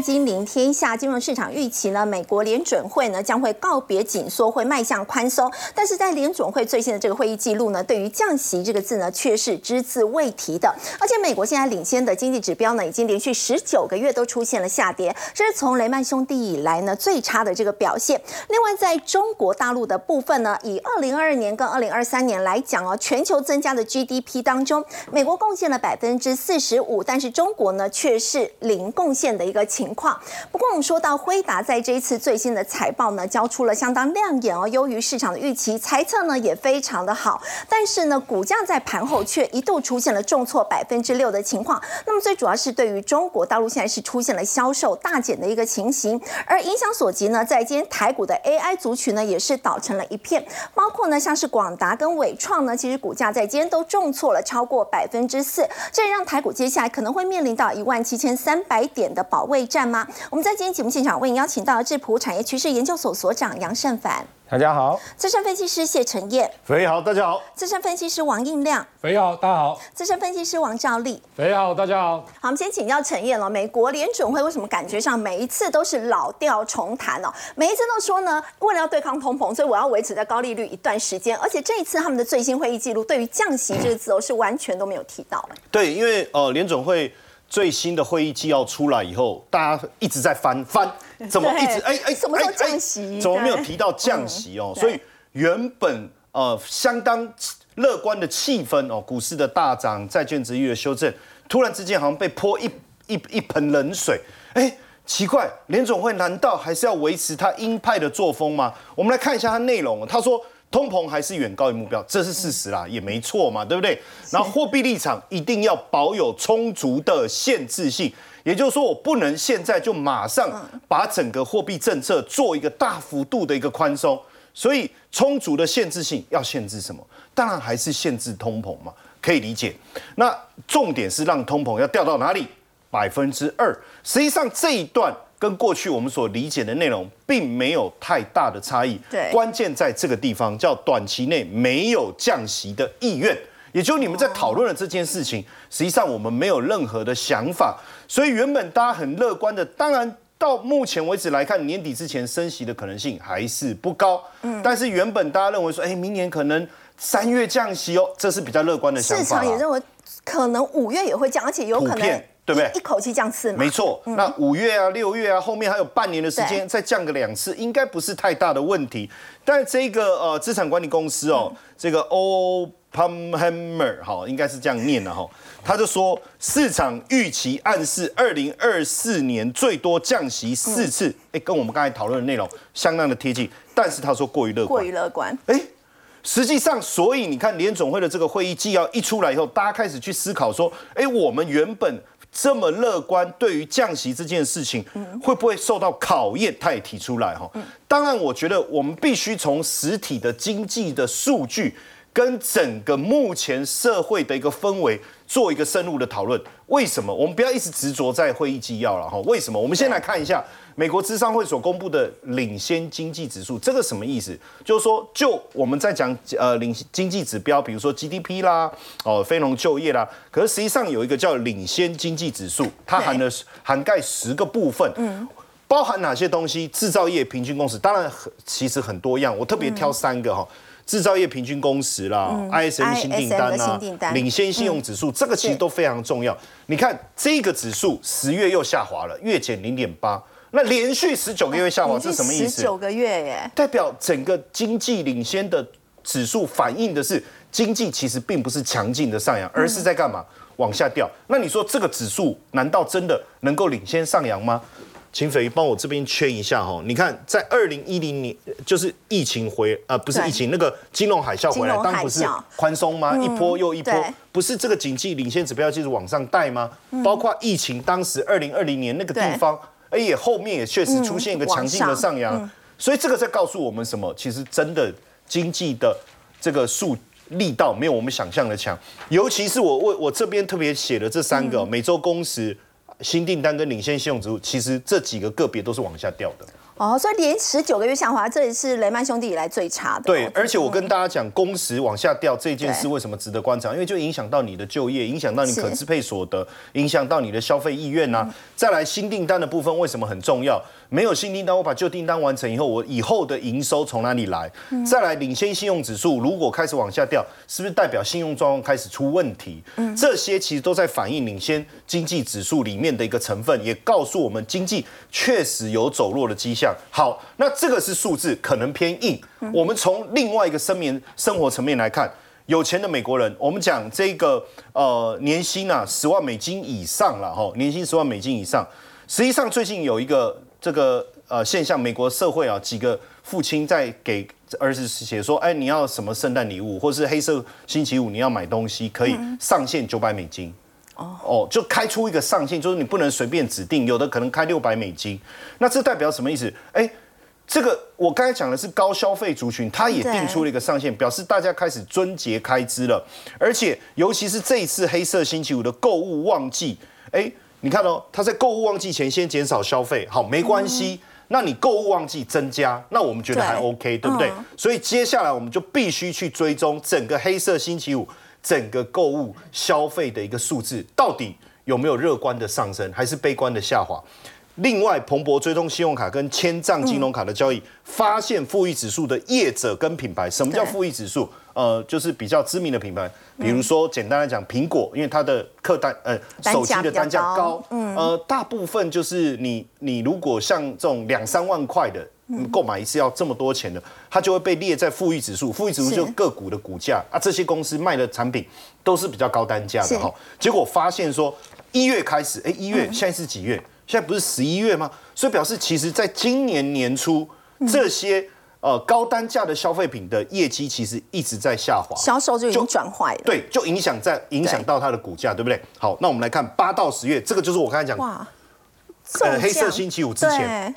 金临天下，金融市场预期呢，美国联准会呢将会告别紧缩，会迈向宽松。但是在联准会最新的这个会议记录呢，对于降息这个字呢，却是只字未提的。而且美国现在领先的经济指标呢，已经连续十九个月都出现了下跌，这是从雷曼兄弟以来呢最差的这个表现。另外，在中国大陆的部分呢，以二零二二年跟二零二三年来讲哦，全球增加的 GDP 当中，美国贡献了百分之四十五，但是中国呢却是零贡献的一个情情况。不过我们说到辉达在这一次最新的财报呢，交出了相当亮眼哦，优于市场的预期，猜测呢也非常的好，但是呢股价在盘后却一度出现了重挫百分之六的情况。那么最主要是对于中国大陆现在是出现了销售大减的一个情形，而影响所及呢，在今天台股的 AI 族群呢也是倒成了一片，包括呢像是广达跟伟创呢，其实股价在今天都重挫了超过百分之四，这也让台股接下来可能会面临到一万七千三百点的保卫战吗？我们在今天节目现场为您邀请到智普产业趋势研究所所长杨胜凡，大家好；资深分析师谢承彦，肥好，大家好；资深分析师王应亮，肥好，大家好；资深分析师王兆立，肥好，大家好。好，我们先请教陈燕了。美国联准会为什么感觉上每一次都是老调重弹哦？每一次都说呢，为了要对抗通膨，所以我要维持在高利率一段时间。而且这一次他们的最新会议记录，对于降息这个字哦，是完全都没有提到。对，因为呃，联准会。最新的会议纪要出来以后，大家一直在翻翻，怎么一直哎哎，什么时候降息？怎么没有提到降息哦？所以原本呃相当乐观的气氛哦，股市的大涨，债券值域的修正，突然之间好像被泼一一一盆冷水。哎，奇怪，联总会难道还是要维持他鹰派的作风吗？我们来看一下它内容，他说。通膨还是远高于目标，这是事实啦，也没错嘛，对不对？然后货币立场一定要保有充足的限制性，也就是说，我不能现在就马上把整个货币政策做一个大幅度的一个宽松，所以充足的限制性要限制什么？当然还是限制通膨嘛，可以理解。那重点是让通膨要掉到哪里？百分之二。实际上这一段。跟过去我们所理解的内容并没有太大的差异。对，关键在这个地方，叫短期内没有降息的意愿，也就是你们在讨论的这件事情，实际上我们没有任何的想法。所以原本大家很乐观的，当然到目前为止来看，年底之前升息的可能性还是不高。嗯，但是原本大家认为说，哎，明年可能三月降息哦，这是比较乐观的想法。市场也认为可能五月也会降，而且有可能。对不对？一口气降四，没错。那五月啊、六月啊，后面还有半年的时间，再降个两次，应该不是太大的问题。但这个呃，资产管理公司哦，这个 O Pumhammer 哈，应该是这样念的哈。他就说，市场预期暗示二零二四年最多降息四次，哎，跟我们刚才讨论的内容相当的贴近。但是他说过于乐观，过于乐观。哎，实际上，所以你看联总会的这个会议纪要一出来以后，大家开始去思考说，哎，我们原本。这么乐观，对于降息这件事情，会不会受到考验？他也提出来哈。当然，我觉得我们必须从实体的经济的数据跟整个目前社会的一个氛围做一个深入的讨论。为什么？我们不要一直执着在会议纪要了哈。为什么？我们先来看一下。美国智商会所公布的领先经济指数，这个什么意思？就是说，就我们在讲呃领经济指标，比如说 GDP 啦，哦非农就业啦，可是实际上有一个叫领先经济指数，它含的涵盖十个部分，嗯，包含哪些东西？制造业平均工时，当然很其实很多样，我特别挑三个哈，制造业平均工时啦，ISM 新订单啦，领先信用指数，这个其实都非常重要。你看这个指数十月又下滑了，月减零点八。那连续十九个月下滑，这是什么意思？十九个月耶，代表整个经济领先的指数反映的是经济其实并不是强劲的上扬，而是在干嘛？往下掉。那你说这个指数难道真的能够领先上扬吗？请匪帮我这边圈一下哈。你看，在二零一零年，就是疫情回呃不是疫情那个金融海啸回来，当不是宽松吗？一波又一波，不是这个经济领先指标就是往上带吗？包括疫情当时二零二零年那个地方。哎也后面也确实出现一个强劲的上扬，所以这个在告诉我们什么？其实真的经济的这个数力道没有我们想象的强，尤其是我我我这边特别写的这三个每周工时、新订单跟领先信用指数，其实这几个个别都是往下掉的。哦，所以连十九个月下滑，这也是雷曼兄弟以来最差的。对，哦而且我跟大家讲，工时往下掉这件事对为什么值得观察？因为就影响到你的就业，影响到你可支配所得，影响到你的消费意愿呐、再来新订单的部分为什么很重要？没有新订单，我把旧订单完成以后，我以后的营收从哪里来？再来领先信用指数如果开始往下掉，是不是代表信用状况开始出问题？嗯这些其实都在反映领先经济指数里面的一个成分，也告诉我们经济确实有走弱的迹象。好，那这个是数字，可能偏硬。我们从另外一个生面生活层面来看。有钱的美国人，我们讲这个呃年薪啊十万美金以上了哈，年薪十万美金以上。实际上最近有一个这个呃现象，美国社会啊几个父亲在给儿子写说，哎你要什么圣诞礼物，或是黑色星期五你要买东西，可以上限九百美金。哦，就开出一个上限，就是你不能随便指定，有的可能开六百美金。那这代表什么意思？哎，这个我刚才讲的是高消费族群，他也定出了一个上限，表示大家开始遵节开支了。而且尤其是这一次黑色星期五的购物旺季，哎，你看哦，他在购物旺季前先减少消费，好，没关系。那你购物旺季增加，那我们觉得还 OK，对不对？嗯所以接下来我们就必须去追踪整个黑色星期五整个购物消费的一个数字，到底有没有乐观的上升，还是悲观的下滑？另外，彭博追踪信用卡跟千账金融卡的交易，发现富裕指数的业者跟品牌。什么叫对富裕指数？呃，就是比较知名的品牌，比如说简单来讲，苹果，因为它的客单呃手机的单价高嗯，呃，大部分就是你你如果像这种两三万块的。购买一次要这么多钱的，它就会被列在富裕指数。富裕指数是就个股的股价啊，这些公司卖的产品都是比较高单价的哈。结果发现说，一月开始，哎，一月现在是几月？现在不是十一月吗？所以表示其实在今年年初，这些呃高单价的消费品的业绩其实一直在下滑。销售就已经转坏了。对，就影响在影响到它的股价，对不对？好，那我们来看八到十月，这个就是我刚才讲，哇，呃，黑色星期五之前，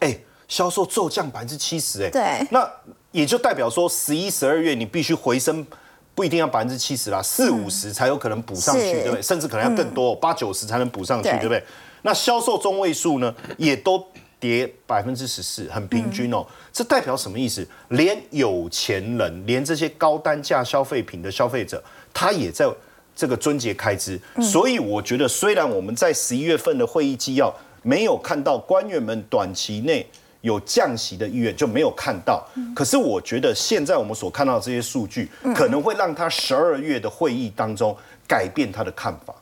哎，销售骤降百分之七十，哎，对那也就代表说十一、十二月你必须回升。不一定要百分之七十啦，四五十才有可能补上去，对不对？甚至可能要更多，八九十才能补上去，对对不对？那销售中位数呢，也都跌百分之十四，很平均哦。这代表什么意思？连有钱人，连这些高单价消费品的消费者，他也在这个春节开支。所以我觉得，虽然我们在十一月份的会议纪要没有看到官员们短期内有降息的意愿，就没有看到。可是我觉得现在我们所看到的这些数据，可能会让他十二月的会议当中改变他的看法。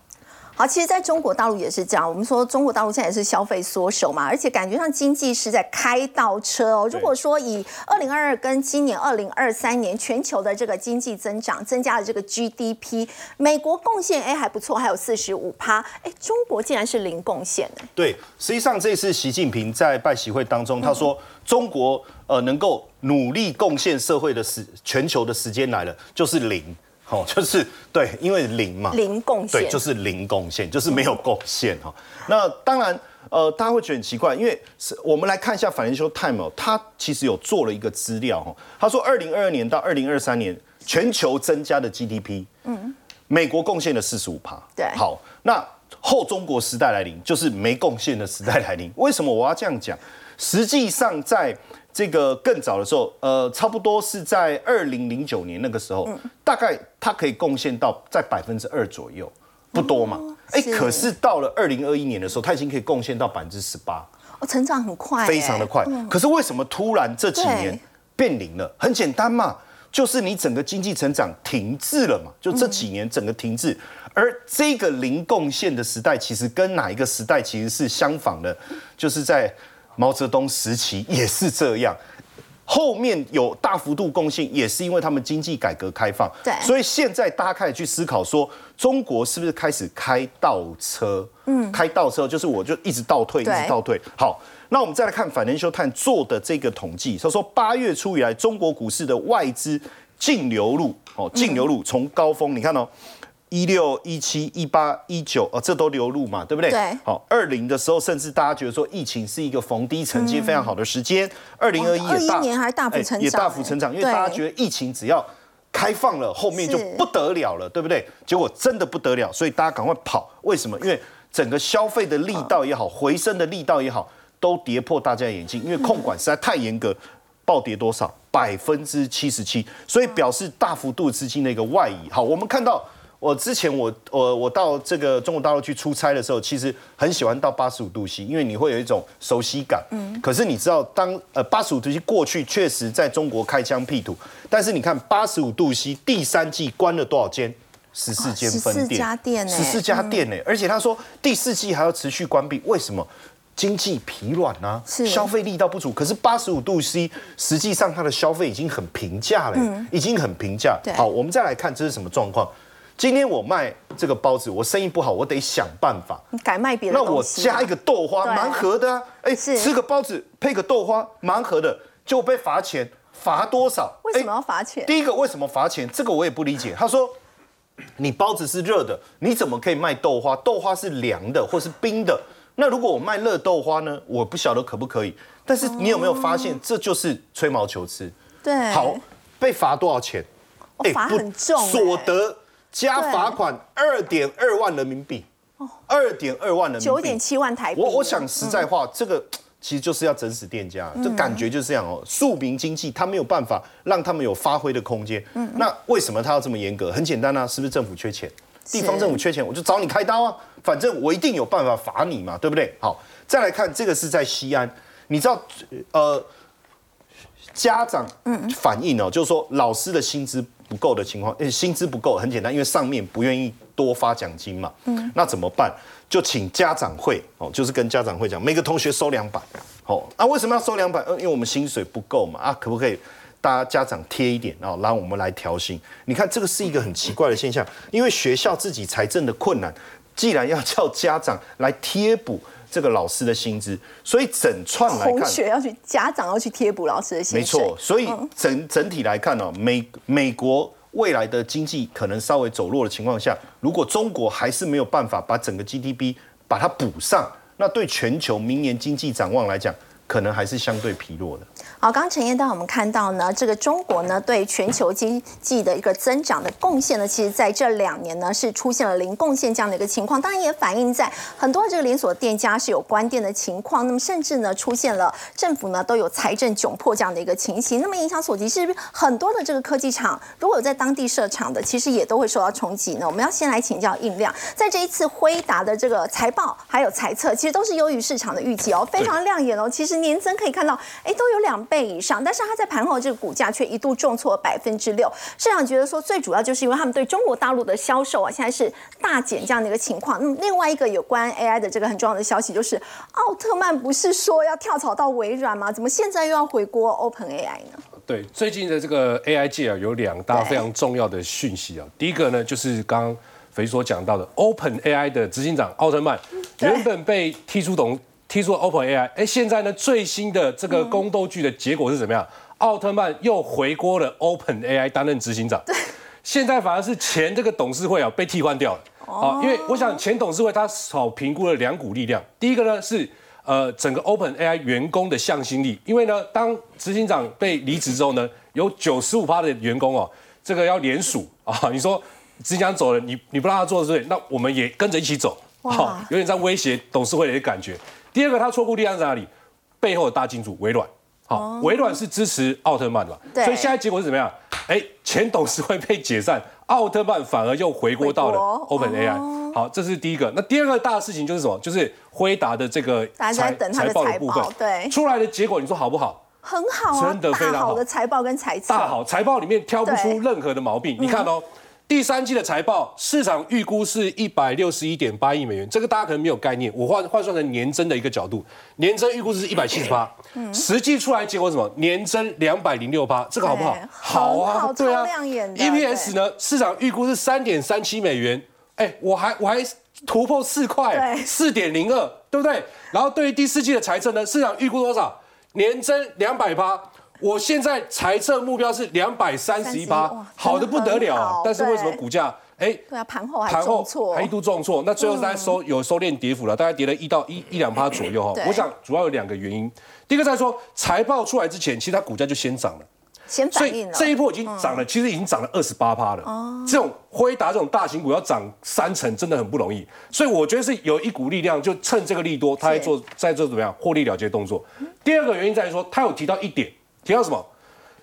好，其实在中国大陆也是这样。我们说中国大陆现在也是消费缩手嘛，而且感觉上经济是在开倒车哦。如果说以二零二二跟今年二零二三年全球的这个经济增长增加了这个 GDP，美国贡献哎还不错，还有四十五趴，哎，中国竟然是零贡献的。对，实际上这次习近平在拜习会当中，他说中国呃能够努力贡献社会的时全球的时间来了，就是零，哦，就是对，因为零嘛，零贡献，对，就是零贡献，就是没有贡献哈。那当然，呃，大家会觉得很奇怪，因为是我们来看一下 Financial Times，哦它其实有做了一个资料哈。他说，二零二二年到二零二三年全球增加的 GDP，嗯，美国贡献了四十五趴。对好，那后中国时代来临，就是没贡献的时代来临。为什么我要这样讲？实际上，在这个更早的时候，呃，差不多是在二零零九年那个时候，大概它可以贡献到在百分之二左右，不多嘛。哎、是可是到了二零二一年的时候，它已经可以贡献到百分之十八，哦，成长很快，非常的快。可是为什么突然这几年对变零了？很简单嘛，就是你整个经济成长停滞了嘛，就这几年整个停滞。而这个零贡献的时代，其实跟哪一个时代其实是相仿的，就是在毛泽东时期也是这样。后面有大幅度贡献，也是因为他们经济改革开放。对所以现在大家开始去思考说，中国是不是开始开倒车？嗯，开倒车就是我就一直倒退，一直倒退。好，那我们再来看反人修探做的这个统计，他说八月初以来，中国股市的外资净流入，哦，净流入从高峰，你看哦。一六、一七、一八、一九，呃，这都流入嘛，对不对？对好，二零的时候，甚至大家觉得说疫情是一个逢低承接非常好的时间。二零二一也大，21年还大幅哎成长也大幅成长，因为大家觉得疫情只要开放了，后面就不得了了，对不对？结果真的不得了，所以大家赶快跑。为什么？因为整个消费的力道也好，回升的力道也好，都跌破大家眼镜，因为控管实在太严格，暴跌多少？百分之七十七，所以表示大幅度资金的一个外移。好，我们看到。我之前我我我到这个中国大陆去出差的时候，其实很喜欢到八十五度 C，因为你会有一种熟悉感。嗯。可是你知道，当呃八十五度 C 过去，确实在中国开疆辟土。但是你看八十五度 C 第三季关了多少间？十四间分店。十四家店十四家店呢，而且他说第四季还要持续关闭，为什么？经济疲软啊，消费力道不足。可是八十五度 C 实际上它的消费已经很平价了，已经很平价。好，我们再来看这是什么状况。今天我卖这个包子，我生意不好，我得想办法改卖别的那我加一个豆花，蛮合的啊。哎，吃个包子配个豆花，蛮合的，就被罚钱，罚多少？为什么要罚钱？第一个为什么罚钱？这个我也不理解。他说，你包子是热的，你怎么可以卖豆花？豆花是凉的或是冰的。那如果我卖热豆花呢？我不晓得可不可以。但是你有没有发现，这就是吹毛求疵？对。好，被罚多少钱？罚很重，所得。加罚款二点二万人民币，二点二万人民币，九点七万台币。我我想实在话，这个其实就是要整死店家，这感觉就是这样哦。庶民经济他没有办法让他们有发挥的空间。嗯，那为什么他要这么严格？很简单啊，是不是政府缺钱？地方政府缺钱，我就找你开刀啊，反正我一定有办法罚你嘛，对不对？好，再来看这个是在西安，你知道呃，家长反映哦，就是说老师的薪资。不够的情况，呃，薪资不够，很简单，因为上面不愿意多发奖金嘛。嗯，那怎么办？就请家长会哦，就是跟家长会讲，每个同学收两百。哦，那为什么要收两百？呃，因为我们薪水不够嘛。啊，可不可以大家家长贴一点，然后让我们来调薪？你看，这个是一个很奇怪的现象，因为学校自己财政的困难，既然要叫家长来贴补。这个老师的薪资，所以整串来看，同学要去，家长要去贴补老师的薪资。没错，所以整整体来看呢，美美国未来的经济可能稍微走弱的情况下，如果中国还是没有办法把整个 GDP 把它补上，那对全球明年经济展望来讲，可能还是相对疲弱的。好，刚刚陈燕带我们看到呢，这个中国呢对全球经济的一个增长的贡献呢，其实在这两年呢是出现了零贡献这样的一个情况，当然也反映在很多这个连锁店家是有关店的情况，那么甚至呢出现了政府呢都有财政窘迫这样的一个情形，那么影响所及是不是很多的这个科技厂如果有在当地设厂的，其实也都会受到冲击呢？我们要先来请教应亮，在这一次辉达的这个财报还有财测，其实都是优于市场的预期哦，非常亮眼哦，其实年增可以看到，哎，都有两。倍以上，但是它在盘后这个股价却一度重挫百分之六。市场觉得说，最主要就是因为他们对中国大陆的销售啊，现在是大减这样的一个情况。那么另外一个有关 AI 的这个很重要的消息，就是奥特曼不是说要跳槽到微软吗？怎么现在又要回国 Open AI 呢？对，最近的这个 AI 界啊，有两大非常重要的讯息啊。第一个呢，就是刚刚肥所讲到的 Open AI 的执行长奥特曼，原本被踢出董。踢出 Open AI，哎，现在呢最新的这个宫斗剧的结果是怎么样？奥特曼又回锅了 Open AI 担任执行长。对，现在反而是前这个董事会啊被替换掉了。哦，因为我想前董事会他少评估了两股力量，第一个呢是呃整个 Open AI 员工的向心力，因为呢当执行长被离职之后呢，有九十五趴的员工哦，这个要联署。啊，你说执行长走了，你你不让他做对，那我们也跟着一起走，好，有点在威胁董事会的感觉。第二个，他错过力量在哪里？背后的大金主微软，好，微软是支持奥特曼的，所以现在结果是怎么样？哎，前董事会被解散，奥特曼反而又回锅到了 Open AI。好，这是第一个。那第二个大事情就是什么？就是辉达的这个财财报的部分，对，出来的结果你说好不好？很好啊，真的非常好的财报跟财大好，财报里面挑不出任何的毛病。你看哦。第三季的财报市场预估是一百六十一点八亿美元，这个大家可能没有概念。我换换算成年增的一个角度，年增预估是一百七十八，实际出来结果什么？年增两百零六八，这个好不好？好啊，对啊。EPS 呢？市场预估是三点三七美元，哎，我还我还突破四块，四点零二，对不对？然后对于第四季的财政呢，市场预估多少？年增两百八。我现在财测目标是两百三十一趴，好的不得了。但是为什么股价哎？对啊，盘后还盘后还一度重挫，那最后在收有收敛跌幅了，大概跌了一到一一两趴左右哈。我想主要有两个原因，第一个在说财报出来之前，其实它股价就先涨了。先所以反应了这一波已经涨了，其实已经涨了二十八趴了。哦，这种辉达这种大型股要涨三成，真的很不容易。所以我觉得是有一股力量，就趁这个利多，他在做在做怎么样获利了结动作。第二个原因在于说，他有提到一点，提到什么？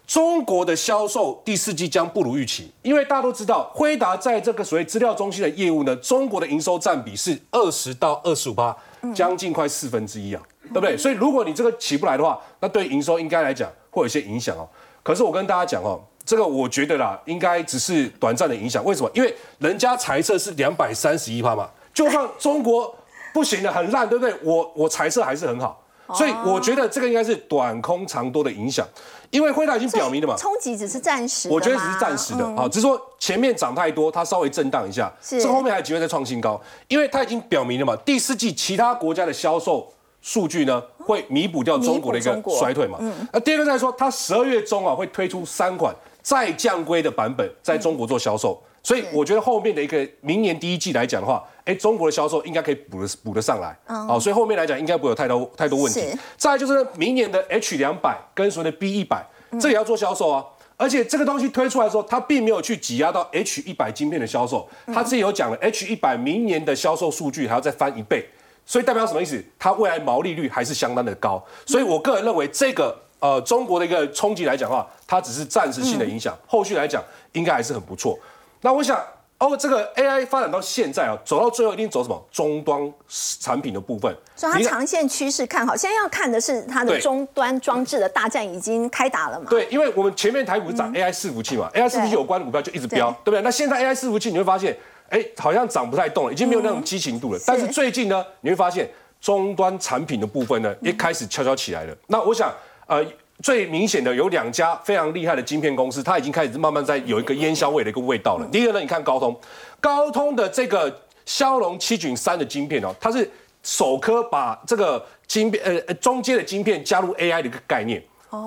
中国的销售第四季将不如预期，因为大家都知道，辉达在这个所谓资料中心的业务呢，中国的营收占比是二十到二十五趴，将近快四分之一啊，对不对？所以如果你这个起不来的话，那对营收应该来讲会有一些影响哦。可是我跟大家讲哦，这个我觉得啦，应该只是短暂的影响。为什么？因为人家财测是两百三十一趴嘛，就算中国不行的很烂，对不对？我我财测还是很好。所以我觉得这个应该是短空长多的影响，因为辉达已经表明了嘛，冲击只是暂时的，我觉得只是暂时的啊，只是说前面涨太多，它稍微震荡一下，是。这后面还有机会再创新高，因为它已经表明了嘛，第四季其他国家的销售数据呢会弥补掉中国的一个衰退嘛。那第二个再说，它十二月中啊会推出三款再降规的版本在中国做销售，所以我觉得后面的一个明年第一季来讲的话，哎，中国的销售应该可以补得补得上来，好，所以后面来讲应该不会有太多太多问题。再来就是明年的 H 两百跟所谓的 B 一百，这也要做销售啊。而且这个东西推出来的时候，它并没有去挤压到 H 一百晶片的销售，它自己有讲了，H 一百明年的销售数据还要再翻一倍，所以代表什么意思？它未来毛利率还是相当的高。所以我个人认为这个呃中国的一个冲击来讲的话，它只是暂时性的影响，后续来讲应该还是很不错。那我想。哦，这个 AI 发展到现在啊，走到最后一定走什么终端产品的部分。所以它你长线趋势看好，现在要看的是它的对终端装置的大战已经开打了嘛？对，因为我们前面台股是涨 AI 伺服器嘛、a i 伺服器有关的股票就一直飙，对不对？那现在 AI 伺服器你会发现，哎，好像涨不太动了，已经没有那种激情度了。但是最近呢，你会发现终端产品的部分呢，也开始悄悄起来了。那我想，呃。最明显的有两家非常厉害的晶片公司，它已经开始慢慢在有一个烟硝味的一个味道了。第一个呢，你看高通，高通的这个骁龙七准三的晶片哦，它是首颗把这个晶片呃呃中阶的晶片加入 AI 的一个概念。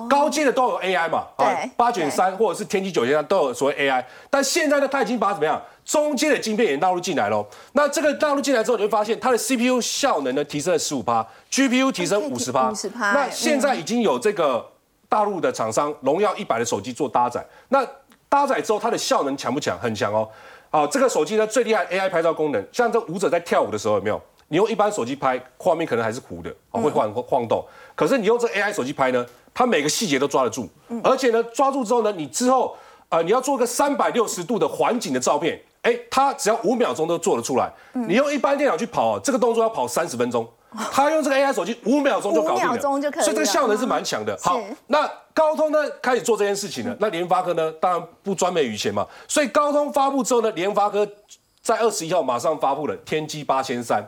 高阶的都有 AI 嘛，啊对八卷三或者是天玑九千三都有所谓 AI，但现在呢，它已经把怎么样中阶的晶片也纳入进来喽。那这个纳入进来之后，你会发现它的 CPU 效能呢提升了十五趴，GPU 提升五十趴，50%那现在已经有这个大陆的厂商荣耀一百的手机做搭载，那搭载之后它的效能强不强？很强哦。啊，这个手机呢最厉害 AI 拍照功能，像这舞者在跳舞的时候有没有？你用一般手机拍，画面可能还是糊的，哦，会晃晃动。可是你用这 AI 手机拍呢，它每个细节都抓得住，而且呢，抓住之后呢，你之后呃，你要做个三百六十度的环景的照片，哎，它只要五秒钟都做得出来。你用一般电脑去跑，这个动作要跑三十分钟，它用这个 AI 手机五秒钟就搞定了，五秒钟就可以所以这个效能是蛮强的。好，那高通呢开始做这件事情了，那联发科呢，当然不专美于前嘛，所以高通发布之后呢，联发科在二十一号马上发布了天玑八千三。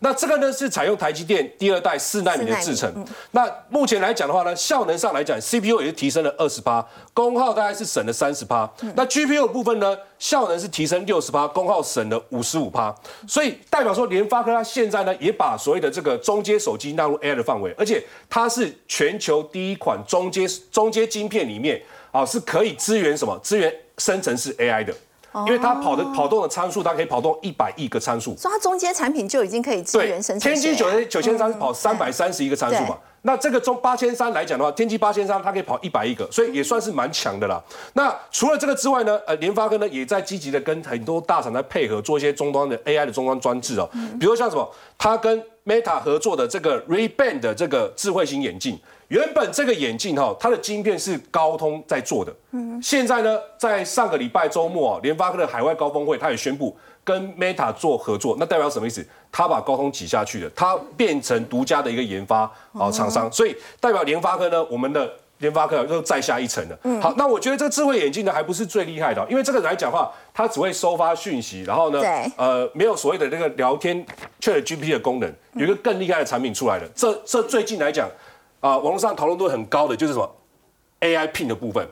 那这个呢是采用台积电第二代四纳米的制程。那目前来讲的话呢，效能上来讲，CPU 也是提升了二十趴，功耗大概是省了三十趴。那 GPU 部分呢，效能是提升六十趴，功耗省了五十五趴。所以代表说，联发科它现在呢也把所谓的这个中阶手机纳入 AI 的范围，而且它是全球第一款中阶中阶晶片里面啊是可以支援什么？支援生成式 AI 的。因为它跑的跑动的参数，它可以跑动一百亿个参数，所以它中间产品就已经可以支对援生，成天玑九千九千三跑三百三十一个参数嘛？那这个中八千三来讲的话，天玑八千三它可以跑一百亿个，所以也算是蛮强的啦。那除了这个之外呢，呃，联发科呢也在积极的跟很多大厂在配合，做一些终端的 AI 的终端专制哦，比如像什么，它跟 Meta 合作的这个 Ray-Ban 的这个智慧型眼镜。原本这个眼镜哈，它的晶片是高通在做的，嗯现在呢，在上个礼拜周末啊，联发科的海外高峰会，它也宣布跟 Meta 做合作，那代表什么意思？它把高通挤下去了，它变成独家的一个研发啊厂商，所以代表联发科呢，我们的联发科又再下一层了。好，那我觉得这个智慧眼镜呢，还不是最厉害的哦，因为这个来讲的话，它只会收发讯息，然后呢对，呃，没有所谓的那个聊天 Chat GPT 的功能，有一个更厉害的产品出来了。这这最近来讲。啊、网络上讨论度很高的就是什么 AI Pin 的部分，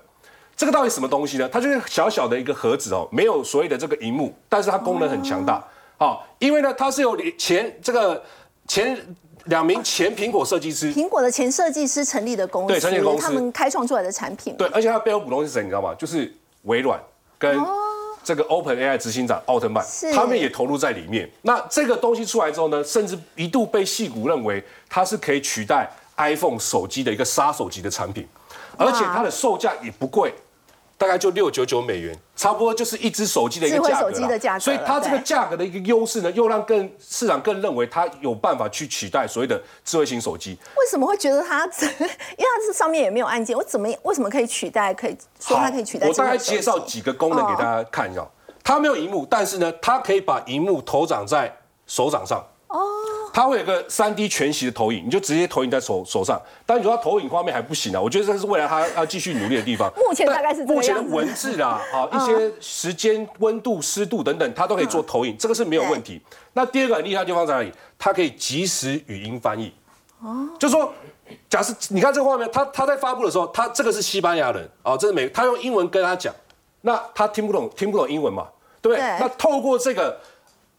这个到底什么东西呢？它就是小小的一个盒子哦，没有所谓的这个荧幕，但是它功能很强大。好、因为呢，它是由前这个前两名前苹果设计师，苹果的前设计师成立的公司，对成立公司他们开创出来的产品，对，而且它背后股东是谁，你知道吗？就是微软跟这个 Open AI 执行长奥特曼是，他们也投入在里面。那这个东西出来之后呢，甚至一度被戏股认为它是可以取代 iPhone 手机的一个杀手级的产品。而且它的售价也不贵。大概就六九九美元，差不多就是一只手机的一个价格了。所以它这个价格的一个优势呢，又让更市场更认为它有办法去取代所谓的智慧型手机。为什么会觉得它？因为它这上面也没有按键，我怎么为什么可以取代？可以说它可以取代？我大概介绍几个功能给大家看一下。它没有荧幕，但是呢，它可以把荧幕投掌在手掌上。哦。它会有个三 D 全息的投影，你就直接投影在手手上。但你说它投影画面还不行啊，我觉得这是未来它要继续努力的地方。目前大概是目前的文字啊，啊一些时间、温度、湿度等等，它都可以做投影，这个是没有问题。那第二个很厉害的地方在哪里？它可以即时语音翻译。哦。就说，假设你看这个画面，他他在发布的时候，他这个是西班牙人啊，这是美，他用英文跟他讲，那他听不懂，听不懂英文嘛，对不对？那透过这个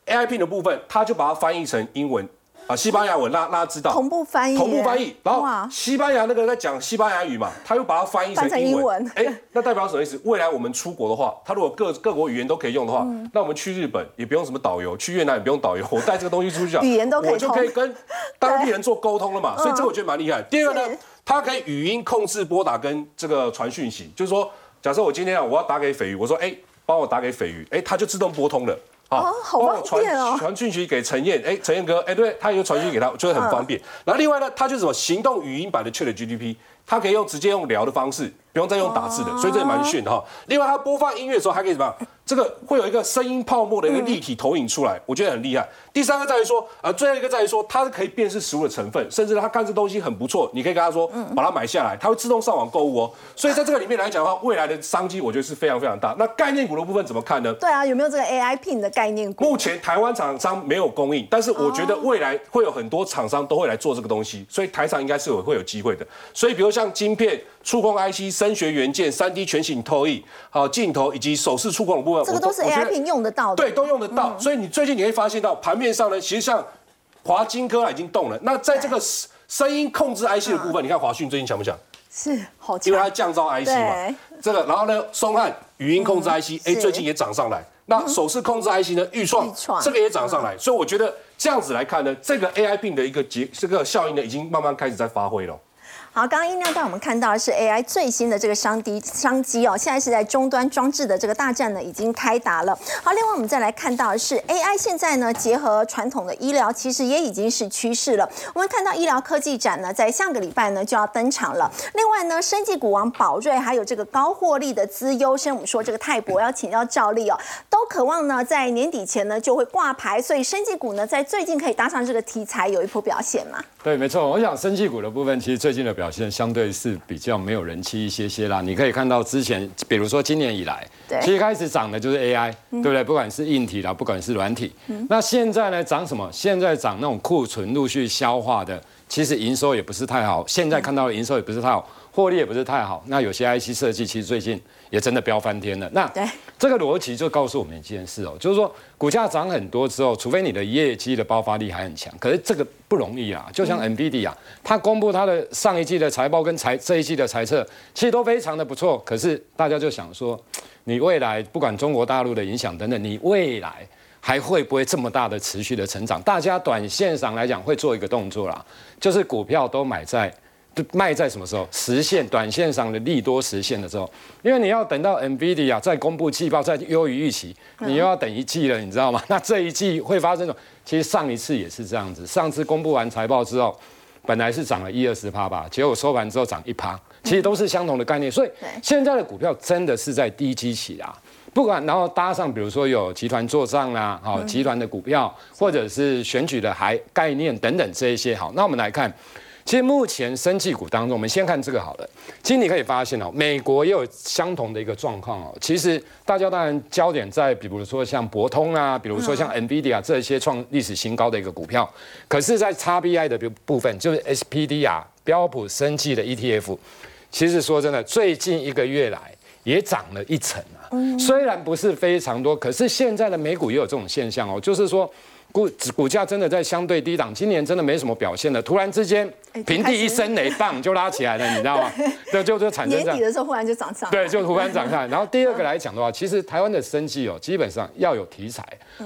AI P 的部分，他就把它翻译成英文。啊，西班牙文，让让他知道同步翻译，同步翻译，然后西班牙那个在讲西班牙语嘛，他又把它翻译成英文，哎，那代表什么意思？未来我们出国的话，他如果各各国语言都可以用的话，那我们去日本也不用什么导游，去越南也不用导游，我带这个东西出去，语言都可以，我就可以跟当地人做沟通了嘛。所以这个我觉得蛮厉害。第二个呢，它可以语音控制拨打跟这个传讯息，就是说，假设我今天啊，我要打给斐鱼，我说，哎，帮我打给斐鱼，哎，它就自动拨通了。哦，好方便哦！传讯息给陈燕，哎，陈燕哥，哎，对，他有传讯给他，就会很方便。然后另外呢，他就是什么行动语音版的 ChatGPT，他可以用直接用聊的方式，不用再用打字的，所以这也蛮炫的哈。另外，它播放音乐的时候还可以怎么样？这个会有一个声音泡沫的一个立体投影出来，我觉得很厉害。第三个在于说，呃，最后一个在于说，它是可以辨识食物的成分，甚至它看这东西很不错，你可以跟他说，把它买下来，它会自动上网购物哦。所以在这个里面来讲的话，未来的商机我觉得是非常非常大。那概念股的部分怎么看呢？对啊，有没有这个 AI Pin 的概念股？目前台湾厂商没有供应，但是我觉得未来会有很多厂商都会来做这个东西，所以台厂应该是有会有机会的。所以比如像晶片。触控 IC、声学元件、三 D 全景投影、好镜头以及手势触控的部分，这个都是 AI 屏用得到的。对，都用得到。所以你最近你会发现到盘面上呢，其实像华金科已经动了。那在这个声音控制 IC 的部分，你看华讯最近强不强？是，好强。因为它降噪 IC 嘛。这个，然后呢，松汉语音控制 IC，哎，最近也涨上来。那手势控制 IC 呢，预创这个也涨上来。所以我觉得这样子来看呢，这个 AI 病的一个结这个效应呢，已经慢慢开始在发挥了。好，刚刚音量带我们看到的是 AI 最新的这个商机商机哦，现在是在终端装置的这个大战呢已经开打了。好，另外我们再来看到的是 AI 现在呢结合传统的医疗，其实也已经是趋势了。我们看到医疗科技展呢在下个礼拜呢就要登场了。另外呢，生技股王宝瑞还有这个高获利的资优生，我们说这个泰博要请教赵丽哦，都渴望呢在年底前呢就会挂牌，所以生技股呢在最近可以搭上这个题材有一波表现嘛？对，没错，我想生技股的部分其实最近的表。表现相对是比较没有人气一些些啦。你可以看到之前，比如说今年以来，其实开始涨的就是 AI，对不对？不管是硬体啦，不管是软体。那现在呢，涨什么？现在涨那种库存陆续消化的，其实营收也不是太好。现在看到的营收也不是太好，获利也不是太好。那有些 IC 设计其实最近。也真的飙翻天了。那这个逻辑就告诉我们一件事哦，就是说股价涨很多之后，除非你的业绩的爆发力还很强，可是这个不容易啊。就像 NVIDIA，它公布它的上一季的财报跟财这一季的财测，其实都非常的不错。可是大家就想说，你未来不管中国大陆的影响等等，你未来还会不会这么大的持续的成长？大家短线上来讲会做一个动作啦，就是股票都买在。卖在什么时候实现短线上的利多实现的时候？因为你要等到 NVIDIA 再公布季报再优于预期，你又要等一季了，你知道吗？那这一季会发生什么？其实上一次也是这样子，上次公布完财报之后，本来是涨了一二十趴吧，结果收盘之后涨一趴，其实都是相同的概念。所以现在的股票真的是在低基期啊，不管然后搭上比如说有集团做账啦，好集团的股票，或者是选举的还概念等等这一些好，那我们来看。其实目前生技股当中，我们先看这个好了。其实你可以发现哦，美国也有相同的一个状况哦。其实大家当然焦点在，比如说像博通啊，比如说像 NVIDIA 这些创历史新高的一个股票。可是，在 XBI 的部分，就是 SPD 啊，标普生技的 ETF，其实说真的，最近一个月来也涨了一成啊。虽然不是非常多，可是现在的美股也有这种现象哦，就是说。股股价真的在相对低档，今年真的没什么表现了，突然之间平地一声雷，棒就拉起来了，你知道吗？对，就就产生年底的时候忽然就涨上，对，就突然涨上来。然后第二个来讲的话，其实台湾的生计哦，基本上要有题材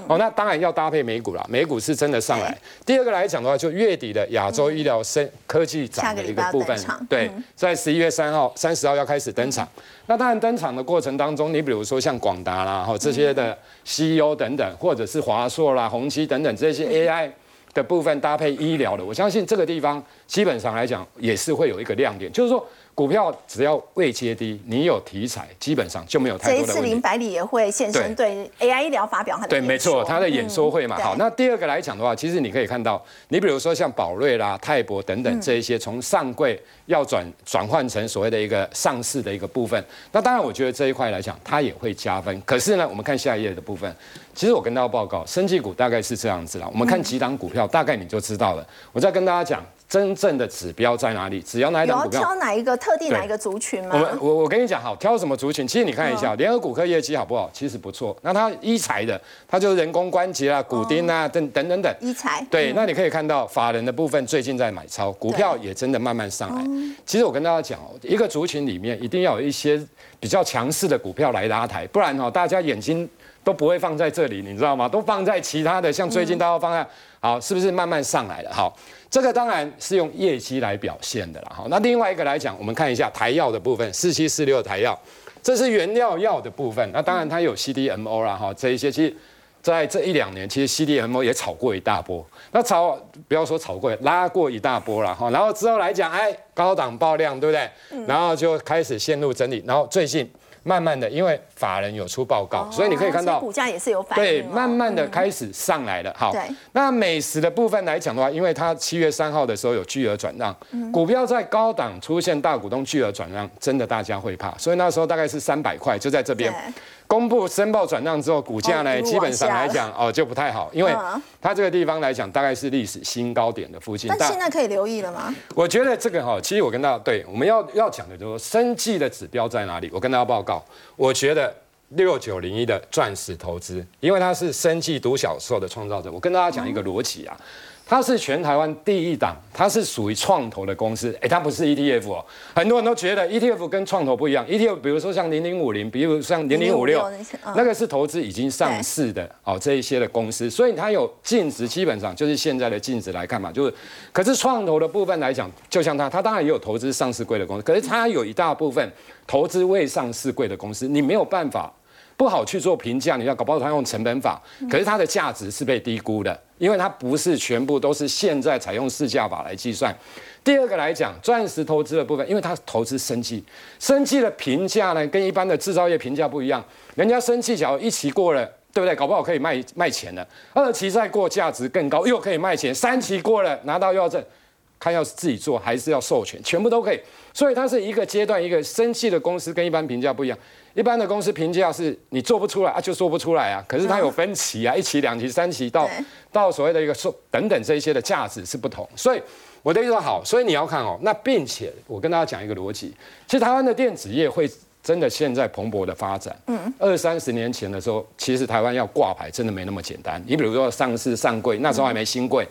哦，那当然要搭配美股了，美股是真的上来。第二个来讲的话，就月底的亚洲医疗生科技展的一个部分，对，在十一月三号、三十号要开始登场。那当然登场的过程当中，你比如说像广达啦，哈这些的 CEO 等等，或者是华硕啦、宏基等等这些 AI 的部分搭配医疗的，我相信这个地方基本上来讲也是会有一个亮点，就是说。股票只要未接低，你有题材，基本上就没有太多的这一次林百里也会现身对 AI 医疗发表他的对，没错，他的演说会嘛。好，那第二个来讲的话，其实你可以看到，你比如说像宝瑞啦、泰博等等这一些，从上柜要转转换成所谓的一个上市的一个部分，那当然我觉得这一块来讲，它也会加分。可是呢，我们看下一页的部分，其实我跟大家报告，生技股大概是这样子啦。我们看几档股票，大概你就知道了。我再跟大家讲。真正的指标在哪里？只要哪一档股票，挑哪一个特定哪一个族群吗？我们我我跟你讲，好，挑什么族群？其实你看一下，联合骨科业绩好不好？其实不错。那它医材的，它就是人工关节啊、骨钉啊等等等等。医材。对，那你可以看到法人的部分最近在买超，股票也真的慢慢上来。其实我跟大家讲哦，一个族群里面一定要有一些比较强势的股票来拉抬，不然哦，大家眼睛都不会放在这里，你知道吗？都放在其他的，像最近大家放在好，是不是慢慢上来了？好。这个当然是用业绩来表现的啦。好，那另外一个来讲，我们看一下台药的部分，四七四六台药，这是原料药的部分。那当然它有 CDMO 啦，哈，这一些其实在这一两年，其实 CDMO 也炒过一大波。那炒不要说炒过，拉过一大波了哈。然后之后来讲，哎，高档爆量，对不对？然后就开始陷入整理。然后最近。慢慢的，因为法人有出报告，所以你可以看到股价也是有反应。对，慢慢的开始上来了。好，那美食的部分来讲的话，因为它七月三号的时候有巨额转让，股票在高档出现大股东巨额转让，真的大家会怕，所以那时候大概是三百块，就在这边。公布申报转让之后，股价呢基本上来讲哦就不太好，因为它这个地方来讲大概是历史新高点的附近。但现在可以留意了吗？我觉得这个哈，其实我跟大家对我们要要讲的就是生计的指标在哪里？我跟大家报告，我觉得六九零一的钻石投资，因为它是生计独角兽的创造者。我跟大家讲一个逻辑啊。它是全台湾第一档，它是属于创投的公司，哎，它不是 ETF 哦。很多人都觉得 ETF 跟创投不一样，ETF 比如说像零零五零，比如像零零五六，那个是投资已经上市的哦这一些的公司，所以它有净值，基本上就是现在的净值来看嘛，就是。可是创投的部分来讲，就像它，它当然也有投资上市贵的公司，可是它有一大部分投资未上市贵的公司，你没有办法。不好去做评价，你要搞不好他用成本法，可是它的价值是被低估的，因为它不是全部都是现在采用市价法来计算。第二个来讲，钻石投资的部分，因为它投资生计，生计的评价呢跟一般的制造业评价不一样，人家生计假如一期过了，对不对？搞不好可以卖卖钱了，二期再过价值更高，又可以卖钱，三期过了拿到药证。看要是自己做还是要授权，全部都可以。所以它是一个阶段，一个生气的公司跟一般评价不一样。一般的公司评价是你做不出来啊，就做不出来啊。可是它有分期啊，一期、两期、三期到到所谓的一个说等等这一些的价值是不同。所以我的意思说好，所以你要看哦。那并且我跟大家讲一个逻辑，其实台湾的电子业会真的现在蓬勃的发展。嗯。二三十年前的时候，其实台湾要挂牌真的没那么简单。你比如说上市上柜，那时候还没新柜。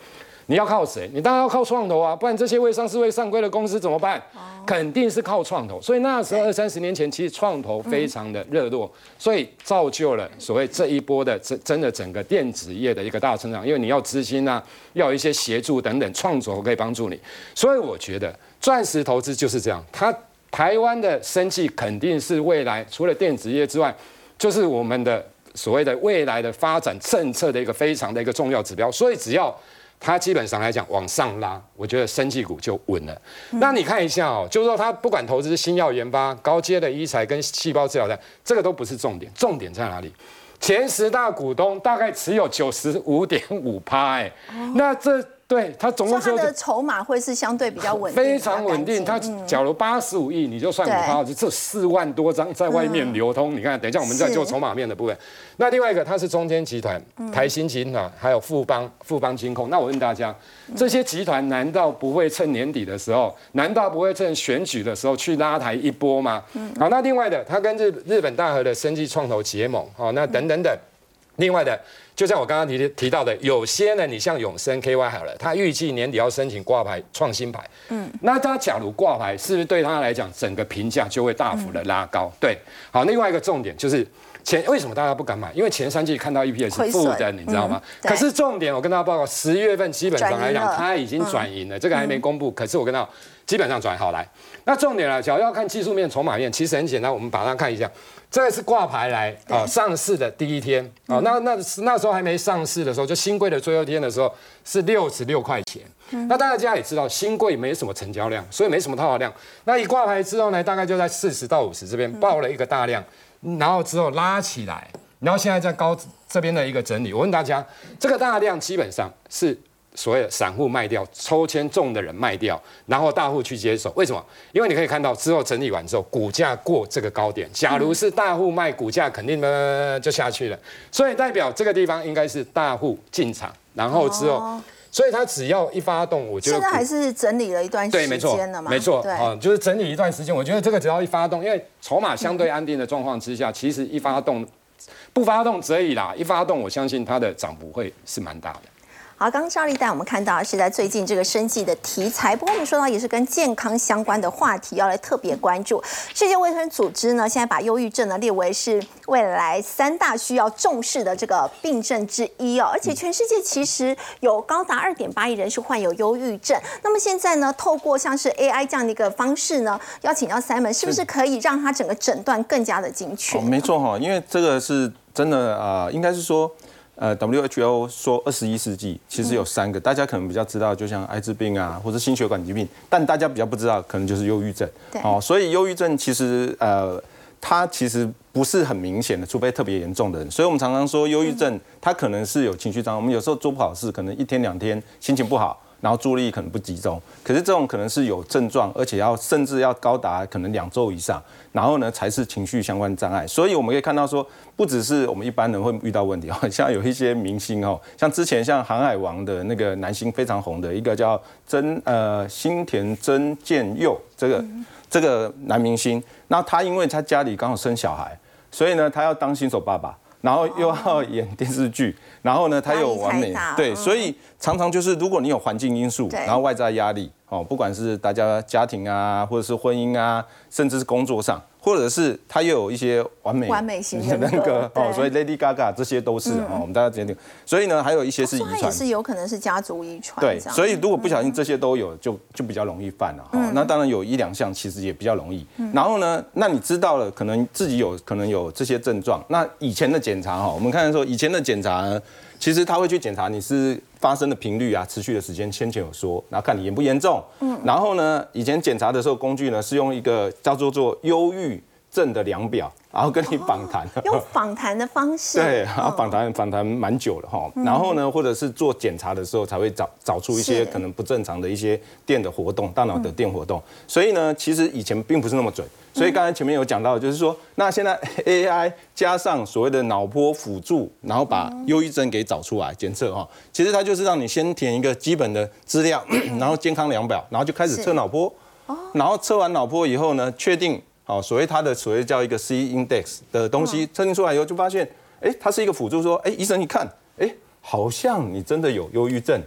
你要靠谁？你当然要靠创投啊，不然这些未上市未上规的公司怎么办？肯定是靠创投。所以那时候二三十年前，其实创投非常的热络，所以造就了所谓这一波的真真的整个电子业的一个大成长。因为你要资金啊，要一些协助等等，创投可以帮助你。所以我觉得钻石投资就是这样，它台湾的生计肯定是未来除了电子业之外，就是我们的所谓的未来的发展政策的一个非常的一个重要指标。所以只要它基本上来讲往上拉，我觉得生技股就稳了。那你看一下哦，就是说它不管投资新药研发、高阶的医材跟细胞治疗的，这个都不是重点，重点在哪里？前十大股东大概持有九十五点五趴，哎，那这。对他总共它的筹码会是相对比较稳定，非常稳定。他假如八十五亿，你就算五趴，就这四万多张在外面流通。你看，等一下我们再做筹码面的部分。那另外一个，它是中间集团、台新集团，还有富邦、富邦金控。那我问大家，这些集团难道不会趁年底的时候，难道不会趁选举的时候去拉抬一波吗？好，那另外的，他跟日日本大和的生技创投结盟，好，那等等等，另外的。就像我刚刚提提到的，有些呢，你像永生 KY 好了，他预计年底要申请挂牌创新牌，嗯，那他假如挂牌，是不是对他来讲，整个评价就会大幅的拉高？对，好，另外一个重点就是。前为什么大家不敢买？因为前三季看到 EPS 负的，你知道吗？可是重点，我跟大家报告，十月份基本上来讲，它已经转盈了，这个还没公布。可是我跟到基本上转好来。那重点了，只要要看技术面、筹码面，其实很简单，我们把它看一下。这个是挂牌来啊上市的第一天啊，那那那时候还没上市的时候，就新贵的最后一天的时候是六十六块钱。那大家也知道，新贵没什么成交量，所以没什么套牢量。那一挂牌之后呢，大概就在四十到五十这边爆了一个大量。然后之后拉起来，然后现在在高这边的一个整理。我问大家，这个大量基本上是所谓的散户卖掉，抽签中的人卖掉，然后大户去接手。为什么？因为你可以看到之后整理完之后，股价过这个高点。假如是大户卖，股价肯定呢就下去了。所以代表这个地方应该是大户进场，然后之后。所以它只要一发动，我觉得现在还是整理了一段时间了嘛，没错，啊，就是整理一段时间。我觉得这个只要一发动，因为筹码相对安定的状况之下，其实一发动，不发动则已啦，一发动，我相信它的涨幅会是蛮大的。好，刚刚赵丽带我们看到是在最近这个生计的题材，不过我们说到也是跟健康相关的话题，要来特别关注。世界卫生组织呢，现在把忧郁症呢列为是未来三大需要重视的这个病症之一哦。而且全世界其实有高达二点八亿人是患有忧郁症。那么现在呢，透过像是 AI 这样的一个方式呢，邀请到 Simon，是不是可以让他整个诊断更加的精确？没错哈，因为这个是真的啊，应该是说。呃，WHO 说二十一世纪其实有三个，大家可能比较知道，就像艾滋病啊，或者心血管疾病，但大家比较不知道，可能就是忧郁症。哦，所以忧郁症其实呃，它其实不是很明显的，除非特别严重的人。所以我们常常说，忧郁症它可能是有情绪障碍。我们有时候做不好事，可能一天两天心情不好。然后注意力可能不集中，可是这种可能是有症状，而且要甚至要高达可能两周以上，然后呢才是情绪相关障碍。所以我们可以看到说，不只是我们一般人会遇到问题哦，像有一些明星哦，像之前像《航海王》的那个男星非常红的一个叫真呃新田真剑佑这个这个男明星，那他因为他家里刚好生小孩，所以呢他要当新手爸爸，然后又要演电视剧。然后呢，他又完美对，所以常常就是如果你有环境因素，然后外在压力哦，不管是大家家庭啊，或者是婚姻啊，甚至是工作上。或者是他又有一些完美完美型的那个哦，所以 Lady Gaga 这些都是哦，我们大家决定。所以呢，还有一些是遗传，也是有可能是家族遗传。对，所以如果不小心这些都有，就就比较容易犯了哈。那当然有一两项其实也比较容易。然后呢，那你知道了，可能自己有可能有这些症状。那以前的检查哈，我们看说以前的检查，其实他会去检查你是发生的频率啊，持续的时间，先前有说，然后看你严不严重。嗯。然后呢，以前检查的时候工具呢是用一个叫做做忧郁。症的量表，然后跟你访谈，用访谈的方式，对，然后访谈访谈蛮久了哈，然后呢，或者是做检查的时候才会找找出一些可能不正常的一些电的活动，大脑的电活动，所以呢，其实以前并不是那么准，所以刚才前面有讲到，就是说，那现在 AI 加上所谓的脑波辅助，然后把忧郁症给找出来检测哈，其实它就是让你先填一个基本的资料，然后健康量表，然后就开始测脑波，然后测完脑波以后呢，确定。好，所谓它的所谓叫一个 C index 的东西测定出来以后，就发现，哎，它是一个辅助，说，哎，医生一看，哎，好像你真的有忧郁症。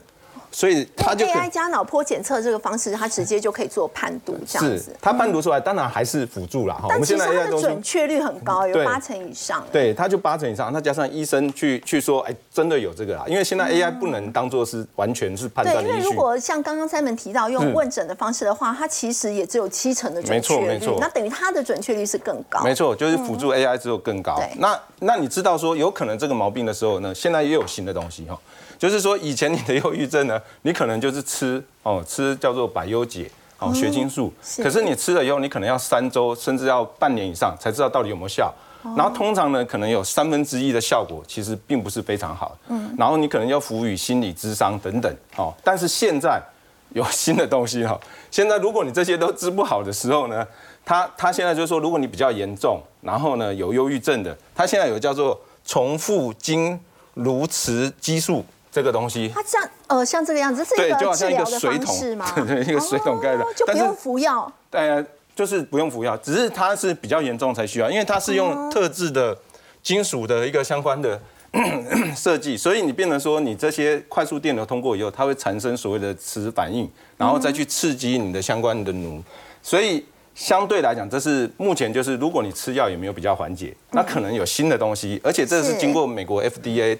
所以它就 AI 加脑波检测这个方式，它直接就可以做判读，这样子。它判读出来，当然还是辅助了哈。但其实它的准确率很高，有八成以上。对，它就八成以上。那加上医生去去说，哎，真的有这个啦。因为现在 AI 不能当做是完全是判断的对，因为如果像刚刚三门提到用问诊的方式的话，它其实也只有七成的准确率。没错，没错。那等于它的准确率是更高。没错，就是辅助 AI 只有更高。那那你知道说有可能这个毛病的时候呢？现在也有新的东西哈。就是说，以前你的忧郁症呢，你可能就是吃哦，吃叫做百忧解哦，血清素。可是你吃了以后，你可能要三周，甚至要半年以上才知道到底有没有效。然后通常呢，可能有三分之一的效果，其实并不是非常好。嗯。然后你可能要服予心理智商等等。哦。但是现在有新的东西哈。现在如果你这些都治不好的时候呢，他他现在就是说，如果你比较严重，然后呢有忧郁症的，他现在有叫做重复经颅磁激素。这个东西，它像呃像这个样子，是一个治疗的方式吗？对，一个水桶盖的，就不用服药。对，就是不用服药，只是它是比较严重才需要，因为它是用特制的金属的一个相关的 设计，所以你变成说你这些快速电流通过以后，它会产生所谓的磁反应，然后再去刺激你的相关的奴，所以相对来讲，这是目前就是如果你吃药也没有比较缓解，那可能有新的东西，而且这是经过美国 FDA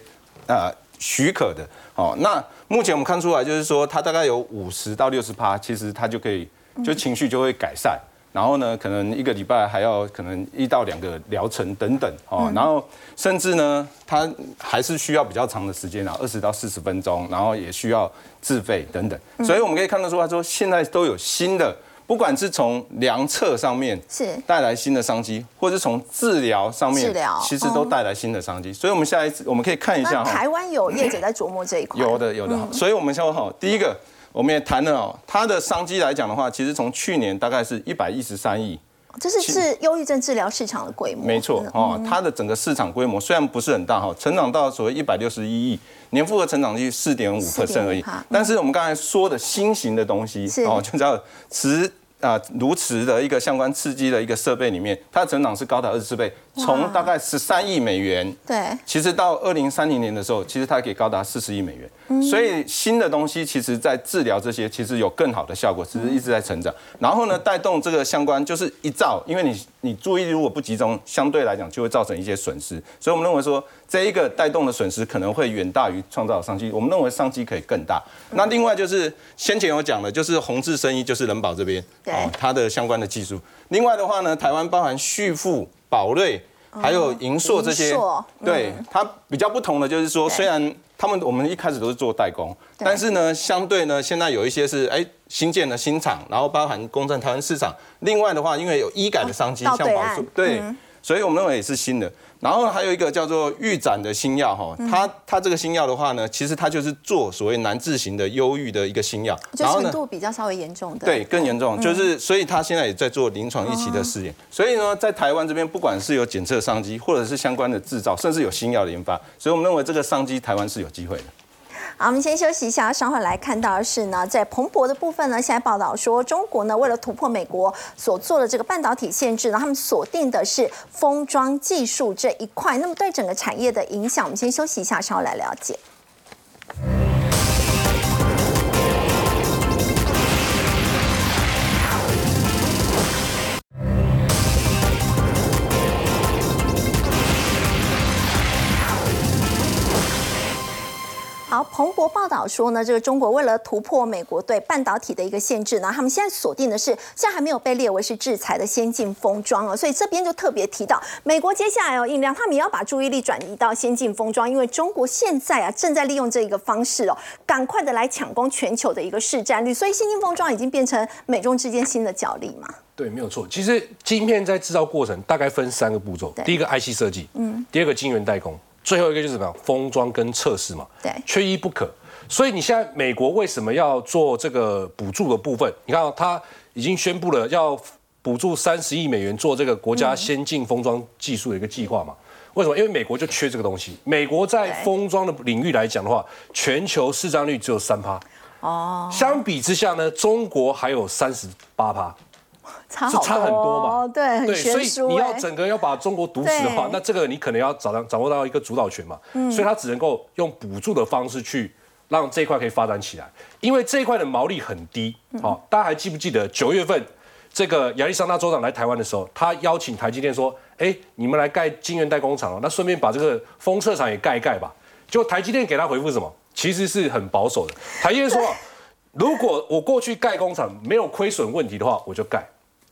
呃许可的。哦，那目前我们看出来就是说，它大概有五十到六十趴，其实它就可以就情绪就会改善。然后呢，可能一个礼拜还要可能一到两个疗程等等哦，然后甚至呢，它还是需要比较长的时间啊，二十到四十分钟，然后也需要自费等等。所以我们可以看得出来说，现在都有新的，不管是从量测上面是带来新的商机，或者是从治疗上面治疗其实都带来新的商机。所以我们下一次我们可以看一下哈，台湾有业者在琢磨这一块，有的有的。所以我们先好，第一个。我们也谈了哦，它的商机来讲的话，其实从去年大概是一百一十三亿，这是是忧郁症治疗市场的规模。没错哦，它的整个市场规模虽然不是很大哈，成长到所谓一百六十一亿，年复合成长率四点五 percent 而已。但是我们刚才说的新型的东西哦，就叫磁。啊，如此的一个相关刺激的一个设备里面，它的成长是高达二十四倍，从大概十三亿美元，对，其实到二零三零年的时候，其实它可以高达四十亿美元。所以新的东西，其实在治疗这些，其实有更好的效果，只是一直在成长。然后呢，带动这个相关就是一造，因为你你注意力如果不集中，相对来讲就会造成一些损失。所以我们认为说，这一个带动的损失可能会远大于创造商机。我们认为商机可以更大。那另外就是先前有讲的，就是宏志生意，就是人保这边。哦，它的相关的技术。另外的话呢，台湾包含旭富、宝瑞，还有银硕这些，对它比较不同的就是说，虽然他们我们一开始都是做代工，但是呢，相对呢，现在有一些是哎新建的新厂，然后包含攻占台湾市场。另外的话，因为有医改的商机，像宝树，对，所以我们认为也是新的。然后还有一个叫做预展的新药哈，它它这个新药的话呢，其实它就是做所谓难治型的忧郁的一个新药，就程度比较稍微严重的，对，更严重，就是所以它现在也在做临床一期的试验。所以呢，在台湾这边，不管是有检测商机，或者是相关的制造，甚至有新药的研发，所以我们认为这个商机台湾是有机会的。好，我们先休息一下，稍后来看到的是呢，在蓬勃的部分呢，现在报道说，中国呢为了突破美国所做的这个半导体限制呢，他们锁定的是封装技术这一块，那么对整个产业的影响，我们先休息一下，稍后来了解。好，彭博报道说呢，这个中国为了突破美国对半导体的一个限制呢，他们现在锁定的是现在还没有被列为是制裁的先进封装哦，所以这边就特别提到，美国接下来要印量，他们也要把注意力转移到先进封装，因为中国现在啊正在利用这一个方式哦，赶快的来抢攻全球的一个市占率，所以先进封装已经变成美中之间新的角力嘛。对，没有错。其实晶片在制造过程大概分三个步骤，第一个 IC 设计，嗯，第二个晶圆代工。最后一个就是什么？封装跟测试嘛，对，缺一不可。所以你现在美国为什么要做这个补助的部分？你看，他已经宣布了要补助三十亿美元做这个国家先进封装技术的一个计划嘛？为什么？因为美国就缺这个东西。美国在封装的领域来讲的话，全球市占率只有三趴。哦。相比之下呢，中国还有三十八趴。是差很多嘛？对，对，所以你要整个要把中国堵死的话，那这个你可能要掌掌握到一个主导权嘛。所以他只能够用补助的方式去让这一块可以发展起来，因为这一块的毛利很低。好，大家还记不记得九月份这个亚利桑那州长来台湾的时候，他邀请台积电说：“哎，你们来盖晶圆代工厂哦，那顺便把这个封测厂也盖一盖吧。”就台积电给他回复什么？其实是很保守的。台积电说：“ 如果我过去盖工厂没有亏损问题的话，我就盖。”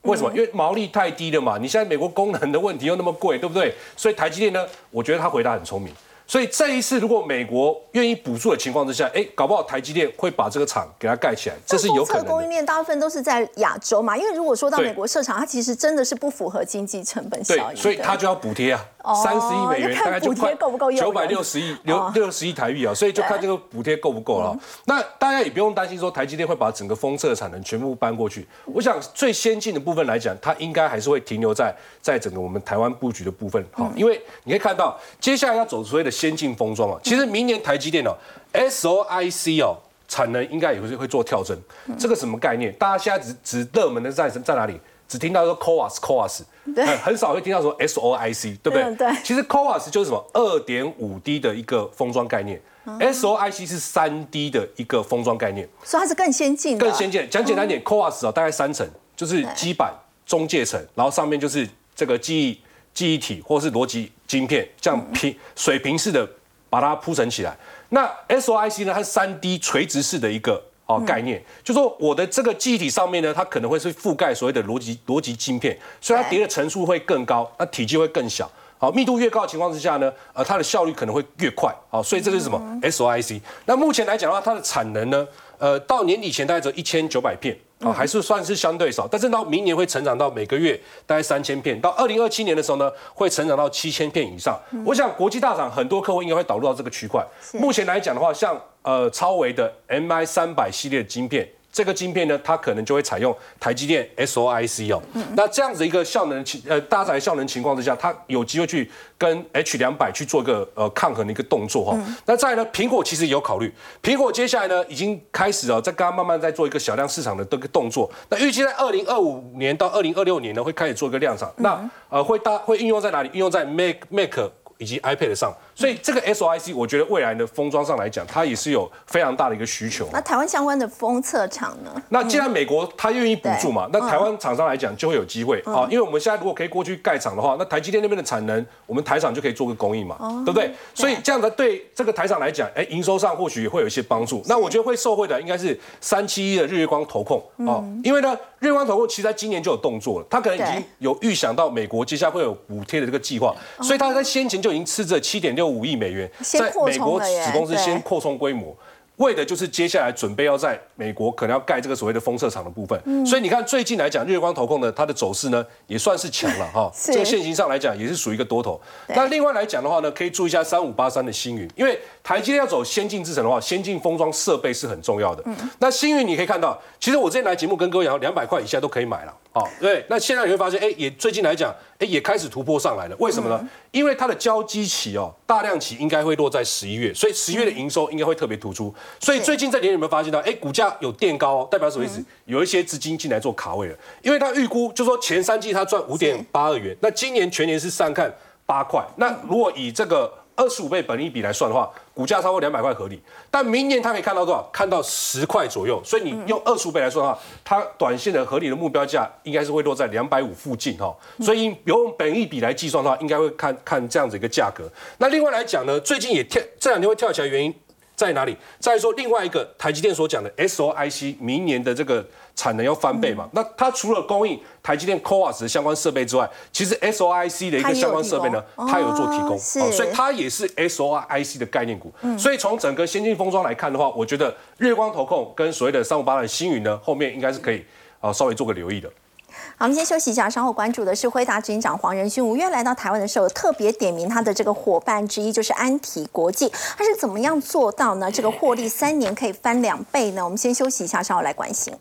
为什么？因为毛利太低了嘛。你现在美国功能的问题又那么贵，对不对？所以台积电呢，我觉得他回答很聪明。所以这一次，如果美国愿意补助的情况之下，哎，搞不好台积电会把这个厂给它盖起来，这是有可能。供应链大部分都是在亚洲嘛，因为如果说到美国设厂，它其实真的是不符合经济成本效益。对，所以它就要补贴啊，三十亿美元大概就快九百六十亿六六十亿台币啊，所以就看这个补贴够不够了。那大家也不用担心说台积电会把整个封测产能全部搬过去。我想最先进的部分来讲，它应该还是会停留在在整个我们台湾布局的部分。好，因为你可以看到接下来要走所谓的先进封装啊，其实明年台积电哦，SOIC 哦，产能应该也会会做跳增。这个什么概念？大家现在只只热门的在在哪里？只听到说 CoWAS CoWAS，对很少会听到说 SOIC，对不对？嗯对其实 CoWAS 就是什么二点五 D 的一个封装概念，SOIC 是三 D 的一个封装概念。所以它是更先进的，更先进。讲简单点，CoWAS 啊，大概三层，就是基板、中介层，然后上面就是这个记忆记忆体或是逻辑晶片，这样平水平式的把它铺成起来。那 SOIC 呢，它是三 D 垂直式的一个。哦，概念就说我的这个记忆体上面呢，它可能会是覆盖所谓的逻辑逻辑晶片，所以它叠的层数会更高，那体积会更小。好，密度越高的情况之下呢，呃，它的效率可能会越快。好，所以这是什么？SOIC。那目前来讲的话，它的产能呢，呃，到年底前大概只有一千九百片。啊，还是算是相对少，但是到明年会成长到每个月大概三千片，到二零二七年的时候呢，会成长到七千片以上。我想国际大厂很多客户应该会导入到这个区块。目前来讲的话，像呃超维的 MI 三百系列晶片。这个晶片呢，它可能就会采用台积电 SOIC 哦。那这样子一个效能情呃搭载效能情况之下，它有机会去跟 H 两百去做一个呃抗衡的一个动作哈。那再呢，苹果其实有考虑，苹果接下来呢已经开始哦，在刚刚慢慢在做一个小量市场的这个动作。那预计在二零二五年到二零二六年呢，会开始做一个量产。那呃会搭会运用在哪里？运用在 Mac Mac 以及 iPad 上。所以这个 SOIC，我觉得未来的封装上来讲，它也是有非常大的一个需求。那台湾相关的封测厂呢？那既然美国它愿意补助嘛，那台湾厂商来讲就会有机会。啊，因为我们现在如果可以过去盖厂的话，那台积电那边的产能，我们台厂就可以做个供应嘛，对不对？所以这样的对这个台厂来讲，哎，营收上或许也会有一些帮助。那我觉得会受惠的应该是三七一的日月光投控。啊，因为呢，日月光投控其实在今年就有动作了，它可能已经有预想到美国接下来会有补贴的这个计划，所以它在先前就已经吃着七点六五亿美元。在美国子公司先扩充规模，为的就是接下来准备要在美国可能要盖这个所谓的封测厂的部分。所以你看最近来讲，日月光投控呢，它的走势呢也算是强了哈。这个现形上来讲也是属于一个多头。那另外来讲的话呢，可以注意一下三五八三的星云，因为台积电要走先进制程的话，先进封装设备是很重要的。那星云你可以看到，其实我之前来节目跟各位讲，两百块以下都可以买了。好，对，那现在你会发现，哎，也最近来讲，哎，也开始突破上来了。为什么呢？因为它的交机期哦，大量期应该会落在十一月，所以十一月的营收应该会特别突出。所以最近这年有没有发现到？哎，股价有垫高，代表什么意思？有一些资金进来做卡位了。因为它预估就说前三季它赚五点八二元，那今年全年是上看八块。那如果以这个二十五倍本益比来算的话，股价超过两百块合理，但明年它可以看到多少？看到十块左右，所以你用二十五倍来算的话，它短线的合理的目标价应该是会落在两百五附近哈。所以用本益比来计算的话，应该会看看这样子一个价格。那另外来讲呢，最近也跳这两天会跳起来，原因在哪里？再说另外一个台积电所讲的 SOIC 明年的这个产能要翻倍嘛？那它除了供应台积电 CoWAS 的相关设备之外，其实 SOIC 的一个相关设备呢，它有做提供，所以它也是 SOIC 的概念股。所以从整个先进封装来看的话，我觉得日光投控跟所谓的三五八的星云呢，后面应该是可以啊稍微做个留意的。好，我们先休息一下，稍后关注的是辉达执行长黄仁勋。五月来到台湾的时候，特别点名他的这个伙伴之一就是安体国际，他是怎么样做到呢？这个获利三年可以翻两倍呢？我们先休息一下，稍后来关心。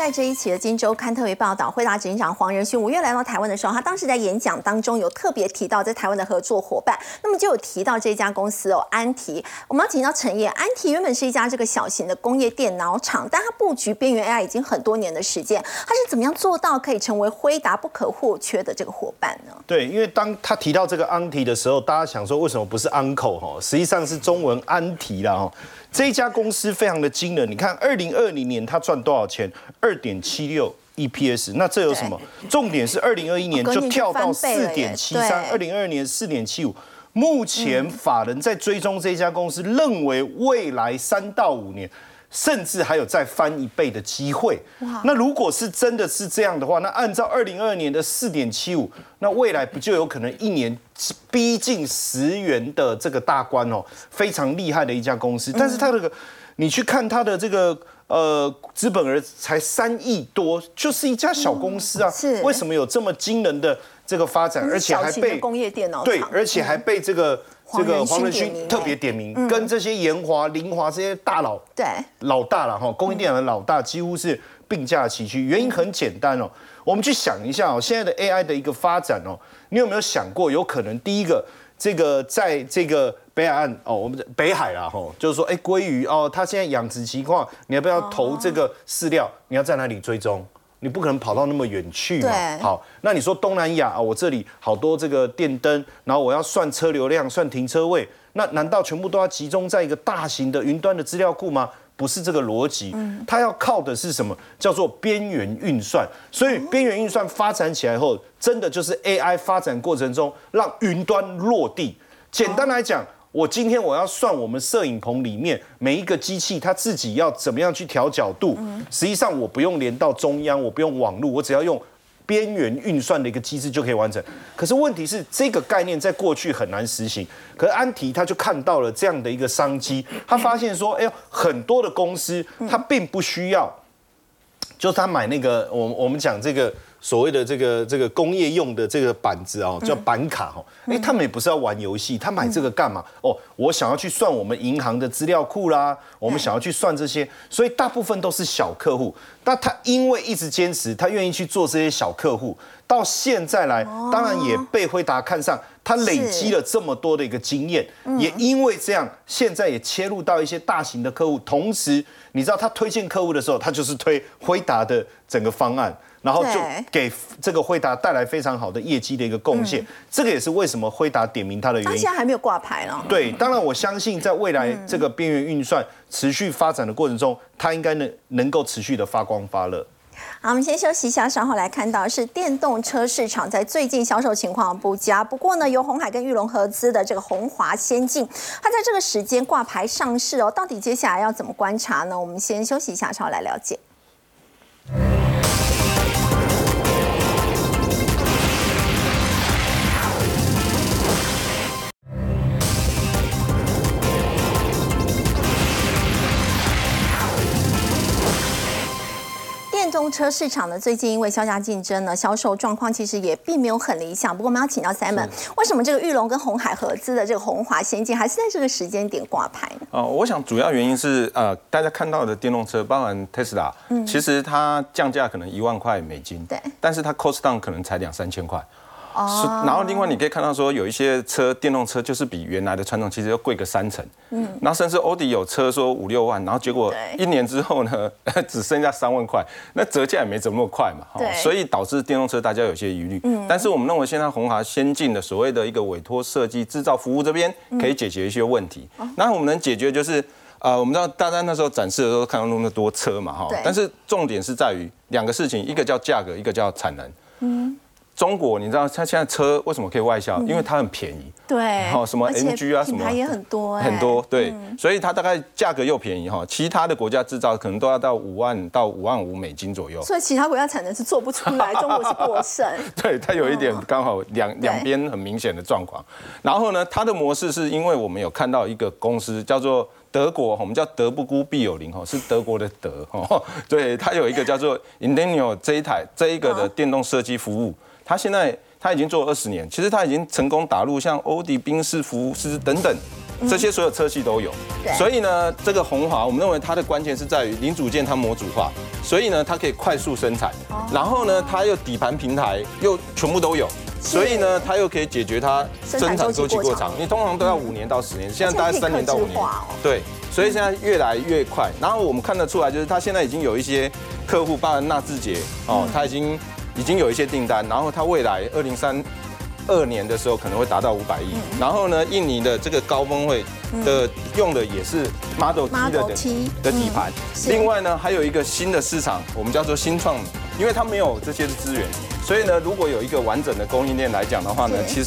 在这一期的《金周刊》特别报道，惠达执行长黄仁勋五月来到台湾的时候，他当时在演讲当中有特别提到在台湾的合作伙伴，那么就有提到这家公司哦，安提。我们要请教陈烨，安提原本是一家这个小型的工业电脑厂，但它布局边缘 AI 已经很多年的时间，它是怎么样做到可以成为辉达不可或缺的这个伙伴呢？对，因为当他提到这个安提的时候，大家想说为什么不是 uncle 哈？实际上是中文安提啦哈。这一家公司非常的惊人，你看二零二零年它赚多少钱？二点七六 EPS，那这有什么？重点是二零二一年就跳到四点七三，二零二二年四点七五。目前法人在追踪这家公司，认为未来三到五年。甚至还有再翻一倍的机会。那如果是真的是这样的话，那按照二零二二年的四点七五，那未来不就有可能一年逼近十元的这个大关哦？非常厉害的一家公司。但是它这个，你去看它的这个呃资本额才三亿多，就是一家小公司啊。是为什么有这么惊人的这个发展，而且还被工业电脑对，而且还被这个。这个黄仁勋特别点名，跟这些研华、林华这些大佬，对老大了哈，工业电脑的老大几乎是并驾齐驱。原因很简单哦，我们去想一下哦，现在的 AI 的一个发展哦，你有没有想过，有可能第一个，这个在这个北海岸哦，我们北海啦吼，就是说，哎，鲑鱼哦，它现在养殖情况，你要不要投这个饲料？你要在哪里追踪？你不可能跑到那么远去嘛。好，那你说东南亚啊，我这里好多这个电灯，然后我要算车流量、算停车位，那难道全部都要集中在一个大型的云端的资料库吗？不是这个逻辑，它要靠的是什么？叫做边缘运算。所以边缘运算发展起来后，真的就是 AI 发展过程中让云端落地。简单来讲。我今天我要算我们摄影棚里面每一个机器它自己要怎么样去调角度，实际上我不用连到中央，我不用网络，我只要用边缘运算的一个机制就可以完成。可是问题是这个概念在过去很难实行，可是安提他就看到了这样的一个商机，他发现说，哎呦，很多的公司他并不需要，就是他买那个我我们讲这个。所谓的这个这个工业用的这个板子哦，叫板卡哈，哎，他们也不是要玩游戏，他买这个干嘛？哦，我想要去算我们银行的资料库啦，我们想要去算这些，所以大部分都是小客户。那他因为一直坚持，他愿意去做这些小客户，到现在来，当然也被辉达看上，他累积了这么多的一个经验，也因为这样，现在也切入到一些大型的客户，同时你知道他推荐客户的时候，他就是推辉达的整个方案。然后就给这个惠达带来非常好的业绩的一个贡献，这个也是为什么惠达点名它的原因。它现在还没有挂牌呢。对，当然我相信在未来这个边缘运算持续发展的过程中，它应该能能够持续的发光发热。好，我们先休息一下，稍后来看到是电动车市场在最近销售情况不佳。不过呢，由红海跟玉龙合资的这个红华先进，它在这个时间挂牌上市哦，到底接下来要怎么观察呢？我们先休息一下，稍后来了解。电动车市场呢，最近因为销价竞争呢，销售状况其实也并没有很理想。不过我们要请教 Simon，为什么这个玉龙跟红海合资的这个红华先进还是在这个时间点挂牌呢？哦，我想主要原因是呃，大家看到的电动车，包含 Tesla，嗯，其实它降价可能一万块美金，对，但是它 cost down 可能才两三千块。哦，然后另外你可以看到说有一些车电动车就是比原来的传统其实要贵个三成，嗯，然后甚至欧迪有车说五六万，然后结果一年之后呢 只剩下三万块，那折价也没怎么那么快嘛，对，所以导致电动车大家有些疑虑，嗯，但是我们认为现在红华先进的所谓的一个委托设计制造服务这边可以解决一些问题，那我们能解决就是呃我们知道大家那时候展示的时候看到那么多车嘛哈，但是重点是在于两个事情，一个叫价格，一个叫产能，嗯。中国，你知道它现在车为什么可以外销？因为它很便宜。对。然后什么 MG 啊，什么也很多。很多，对。所以它大概价格又便宜哈，其他的国家制造可能都要到五万到五万五美金左右。所以其他国家产能是做不出来，中国是过剩。对，它有一点刚好两两边很明显的状况。然后呢，它的模式是因为我们有看到一个公司叫做德国，我们叫德不孤必有灵哈，是德国的德哈。对，它有一个叫做 i n d e n i o 这一台这一个的电动设计服务。他现在他已经做了二十年，其实他已经成功打入像欧迪、宾士、福斯等等这些所有车系都有。所以呢，这个红华，我们认为它的关键是在于零组件它模组化，所以呢，它可以快速生产。然后呢，它又底盘平台又全部都有，所以呢，它又可以解决它生产周期过长。你通常都要五年到十年，现在大概三年到五年。对，所以现在越来越快。然后我们看得出来，就是它现在已经有一些客户，包括纳智捷哦，它已经。已经有一些订单，然后它未来二零三二年的时候可能会达到五百亿。然后呢，印尼的这个高峰会的用的也是 Model T 的的底盘。另外呢，还有一个新的市场，我们叫做新创，因为它没有这些的资源，所以呢，如果有一个完整的供应链来讲的话呢，其实